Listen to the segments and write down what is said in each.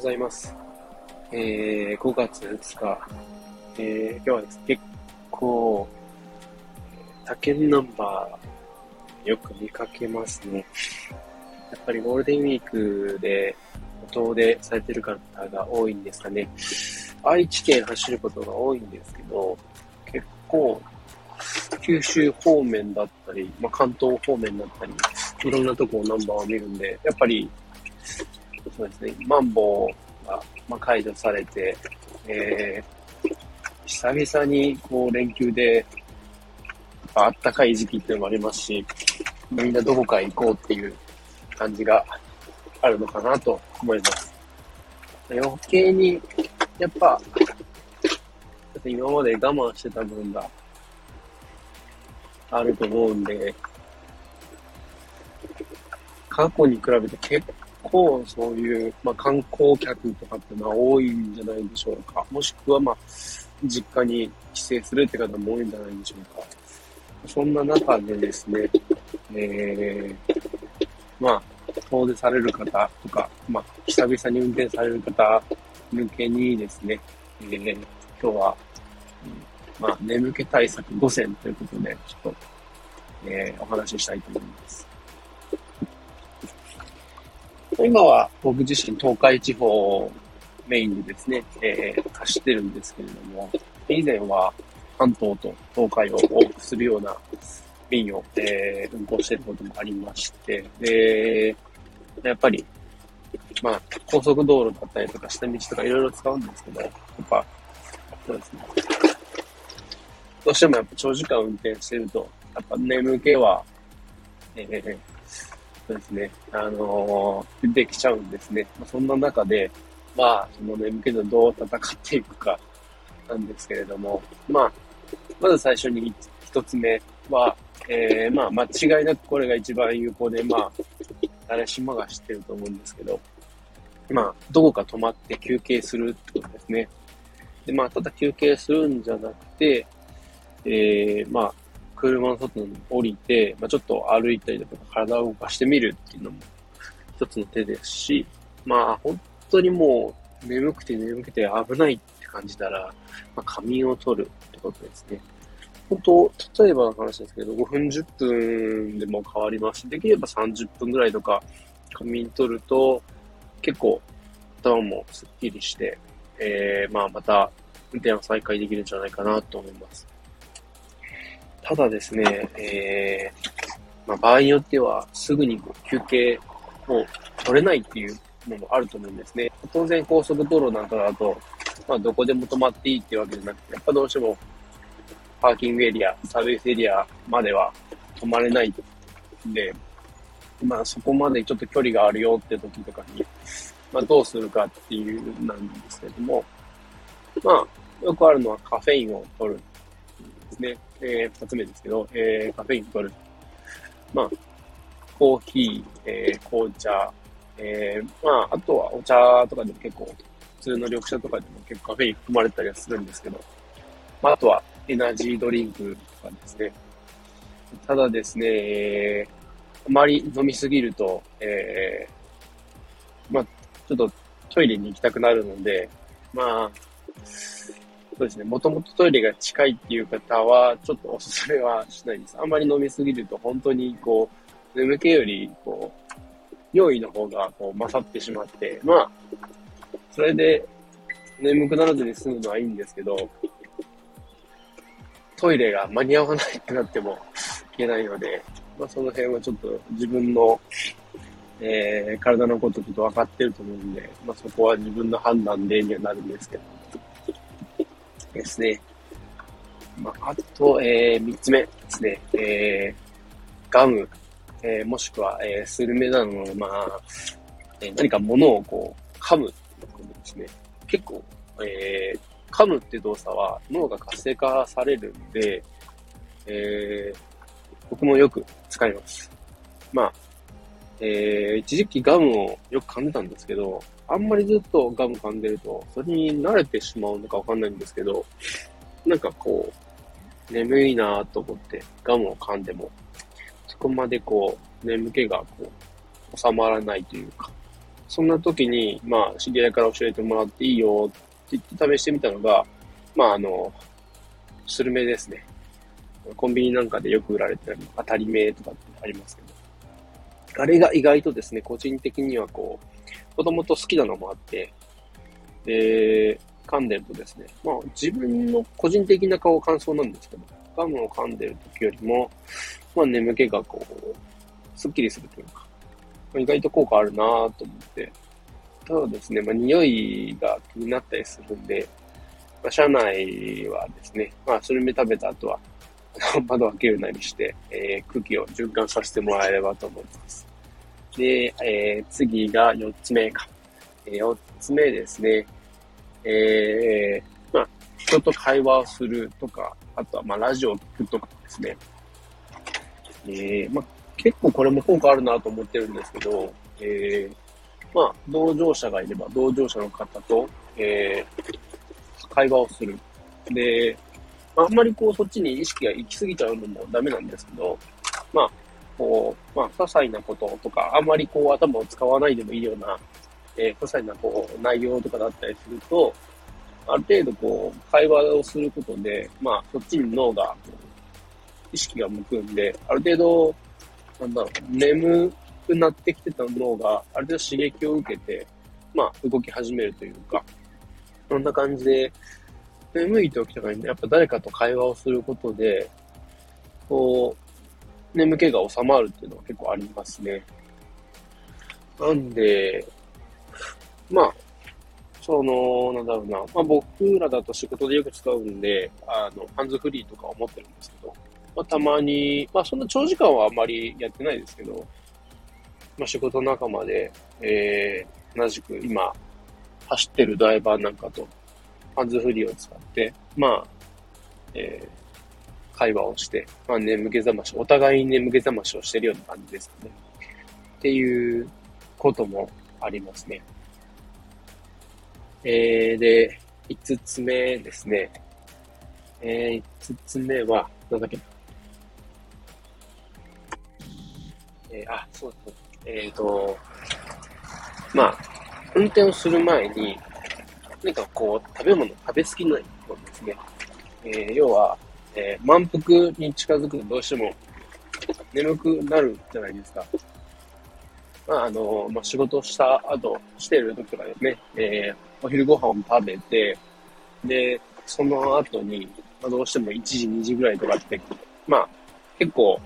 ございます。えー、5月2日、えー、今日はですね、結構、他県ナンバーよく見かけますね。やっぱりゴールデンウィークで遠出されてる方が多いんですかね。愛知県走ることが多いんですけど、結構、九州方面だったり、まあ、関東方面だったり、いろんなとこをナンバーを見るんで、やっぱりそうですね、マンボウが、まあ、解除されて、えー、久々にこう連休で、あったかい時期っていうのもありますし、みんなどこか行こうっていう感じがあるのかなと思います。余計に、やっぱ、今まで我慢してた分があると思うんで、過去に比べて結構そういう、まあ、観光客とかってのは多いんじゃないでしょうか。もしくは、まあ、実家に帰省するって方も多いんじゃないでしょうか。そんな中でですね、えー、まあ、遠出される方とか、まあ、久々に運転される方向けにですね、えー、今日は、まあ、眠気対策5選ということで、ちょっと、えー、お話ししたいと思います。今は僕自身東海地方をメインでですね、えー、走ってるんですけれども、以前は関東と東海を往復するような便を、えー、運行していることもありまして、で、やっぱり、まあ、高速道路だったりとか下道とかいろいろ使うんですけど、やっぱ、そうですね。どうしてもやっぱ長時間運転してると、やっぱ眠気は、えー、そうですね、あのー、出てきちゃうんですね。そんな中で、まあ、その眠気とどう戦っていくかなんですけれども、まあ、まず最初に一つ目は、えー、まあ、間違いなくこれが一番有効で、まあ、誰しもが知ってると思うんですけど、まあ、どこか止まって休憩するってことですね。で、まあ、ただ休憩するんじゃなくて、えー、まあ、車の外に降りて、まあ、ちょっと歩いたりだとか体を動かしてみるっていうのも一つの手ですし、まあ本当にもう眠くて眠くて危ないって感じたら、まあ、仮眠を取るってことですね。本当、例えばの話ですけど、5分10分でも変わりますし、できれば30分ぐらいとか仮眠取ると結構頭もスッキリして、えー、まあまた運転を再開できるんじゃないかなと思います。ただですね、えー、まあ、場合によってはすぐに休憩を取れないっていうのもあると思うんですね。当然高速道路なんかだと、まあ、どこでも止まっていいっていうわけじゃなくて、やっぱどうしてもパーキングエリア、サービスエリアまでは止まれないんで、まあそこまでちょっと距離があるよって時とかに、まあどうするかっていうなんですけども、まあよくあるのはカフェインを取るですね。えー、二つ目ですけど、えー、カフェイン取る。まあ、コーヒー、えー、紅茶、えー、まあ、あとはお茶とかでも結構、普通の緑茶とかでも結構カフェイン含まれたりはするんですけど、まあ、あとはエナジードリンクとかですね。ただですね、えー、あまり飲みすぎると、えー、まあ、ちょっとトイレに行きたくなるので、まあ、そうですね、もともとトイレが近いっていう方は、ちょっとおすすめはしないです。あんまり飲みすぎると、本当にこう、眠気より、こう、用意の方がこう勝ってしまって、まあ、それで眠くならずに済むのはいいんですけど、トイレが間に合わないってなってもいけないので、まあ、その辺はちょっと自分の、えー、体のことちょっと分かってると思うんで、まあ、そこは自分の判断でにはなるんですけど、ですね。まあ、あと、えー、三つ目ですね。えー、ガム、えー、もしくは、えー、スルメなどの、まあ、えー、何か物をこう、噛むってことですね。結構、えー、噛むって動作は脳が活性化されるんで、えー、僕もよく使います。まあ、えー、一時期ガムをよく噛んでたんですけど、あんまりずっとガム噛んでると、それに慣れてしまうのかわかんないんですけど、なんかこう、眠いなと思ってガムを噛んでも、そこまでこう、眠気がこう、収まらないというか、そんな時に、まあ、知り合いから教えてもらっていいよって言って試してみたのが、まあ、あの、スルメですね。コンビニなんかでよく売られてる当たり目とかってありますけど。あれが意外とですね、個人的にはこう、子供と好きなのもあって、で、噛んでるとですね、まあ自分の個人的な顔感想なんですけど、ガムを噛んでる時よりも、まあ眠気がこう、スッキリするというか、意外と効果あるなぁと思って。ただですね、まあ、匂いが気になったりするんで、まあ、車内はですね、まあ、スルメ食べた後は、窓を開けるなりして、えー、空気を循環させてもらえればと思います。で、えー、次が4つ目か。えー、4つ目ですね。えー、まあ、人と会話をするとか、あとは、まあ、ラジオを聞くとかですね。えー、まあ、結構これも効果あるなと思ってるんですけど、えー、まあ、同乗者がいれば、同乗者の方と、えー、会話をする。で、あんまりこう、そっちに意識が行き過ぎちゃうのもダメなんですけど、まあ、こう、まあ、些細なこととか、あんまりこう、頭を使わないでもいいような、えー、些細なこう、内容とかだったりすると、ある程度こう、会話をすることで、まあ、そっちに脳が、意識が向くんで、ある程度、なんだろう、眠くなってきてた脳が、ある程度刺激を受けて、まあ、動き始めるというか、そんな感じで、眠い時とかにね、やっぱ誰かと会話をすることで、こう、眠気が収まるっていうのは結構ありますね。なんで、まあ、その、なんだろうな、まあ僕らだと仕事でよく使うんで、あの、ハンズフリーとか思ってるんですけど、まあ、たまに、まあそんな長時間はあんまりやってないですけど、まあ仕事仲間で、えー、同じく今、走ってるドライバーなんかと、ハンズフリーを使って、まあ、えー、会話をして、まあ眠気覚まし、お互いに眠気覚ましをしてるような感じですかね。っていうこともありますね。えー、で、五つ目ですね。えー、五つ目は、なんだっけえー、あ、そうそう。えっ、ー、と、まあ、運転をする前に、何かこう、食べ物、食べ過ぎないものですね。えー、要は、えー、満腹に近づくとどうしても眠くなるじゃないですか。まあ、あの、まあ、仕事した後、してる時とかですね、えー、お昼ご飯を食べて、で、その後に、まあ、どうしても1時、2時ぐらいとかって、まあ、結構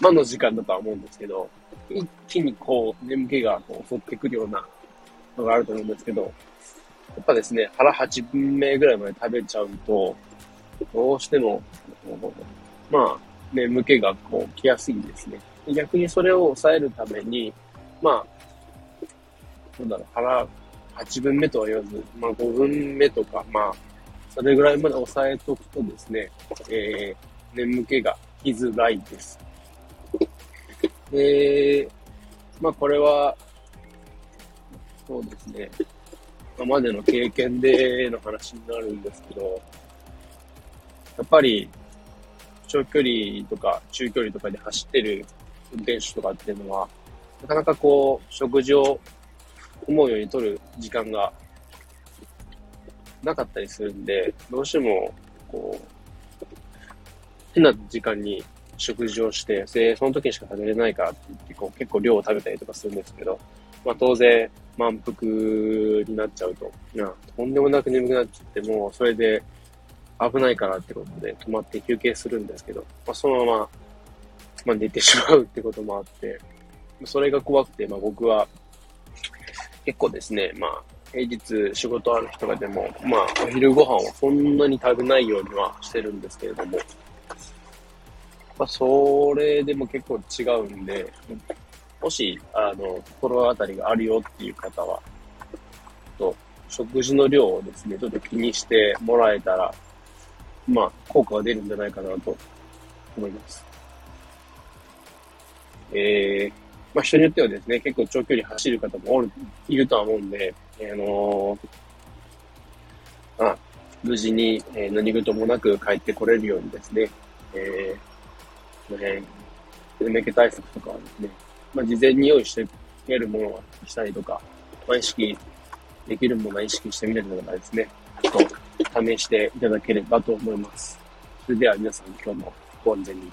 間の時間だとは思うんですけど、一気にこう、眠気がこう襲ってくるようなのがあると思うんですけど、やっぱですね、腹8分目ぐらいまで食べちゃうと、どうしても、まあ、眠気がこう来やすいんですね。逆にそれを抑えるために、まあ、なんだろう、腹8分目とは言わず、まあ5分目とか、まあ、それぐらいまで抑えとくとですね、えー、眠気が来づらいです。で、まあこれは、そうですね、今までの経験での話になるんですけど、やっぱり、長距離とか中距離とかで走ってる運転手とかっていうのは、なかなかこう、食事を思うように取る時間がなかったりするんで、どうしても、こう、変な時間に食事をして、で、その時にしか食べれないからって言って、こう結構量を食べたりとかするんですけど、まあ当然満腹になっちゃうと、いや、とんでもなく眠くなっちゃってもう、それで危ないからってことで止まって休憩するんですけど、まあそのまま、まあ寝てしまうってこともあって、それが怖くて、まあ僕は結構ですね、まあ平日仕事ある日とかでも、まあお昼ご飯をそんなに食べないようにはしてるんですけれども、まあ、それでも結構違うんで、もし、あの、心当たりがあるよっていう方は、と、食事の量をですね、ちょっと気にしてもらえたら、まあ、効果が出るんじゃないかなと思います。えー、まあ人によってはですね、結構長距離走る方もおる、いるとは思うんで、あのー、あ、無事に、えー、何事もなく帰ってこれるようにですね、えー、この辺、眠気対策とかはですね、まあ、事前に用意してみるものをしたりとか、まあ、意識できるものは意識してみたりとかですね、ちょっと試していただければと思います。それでは皆さん今日もご安全に。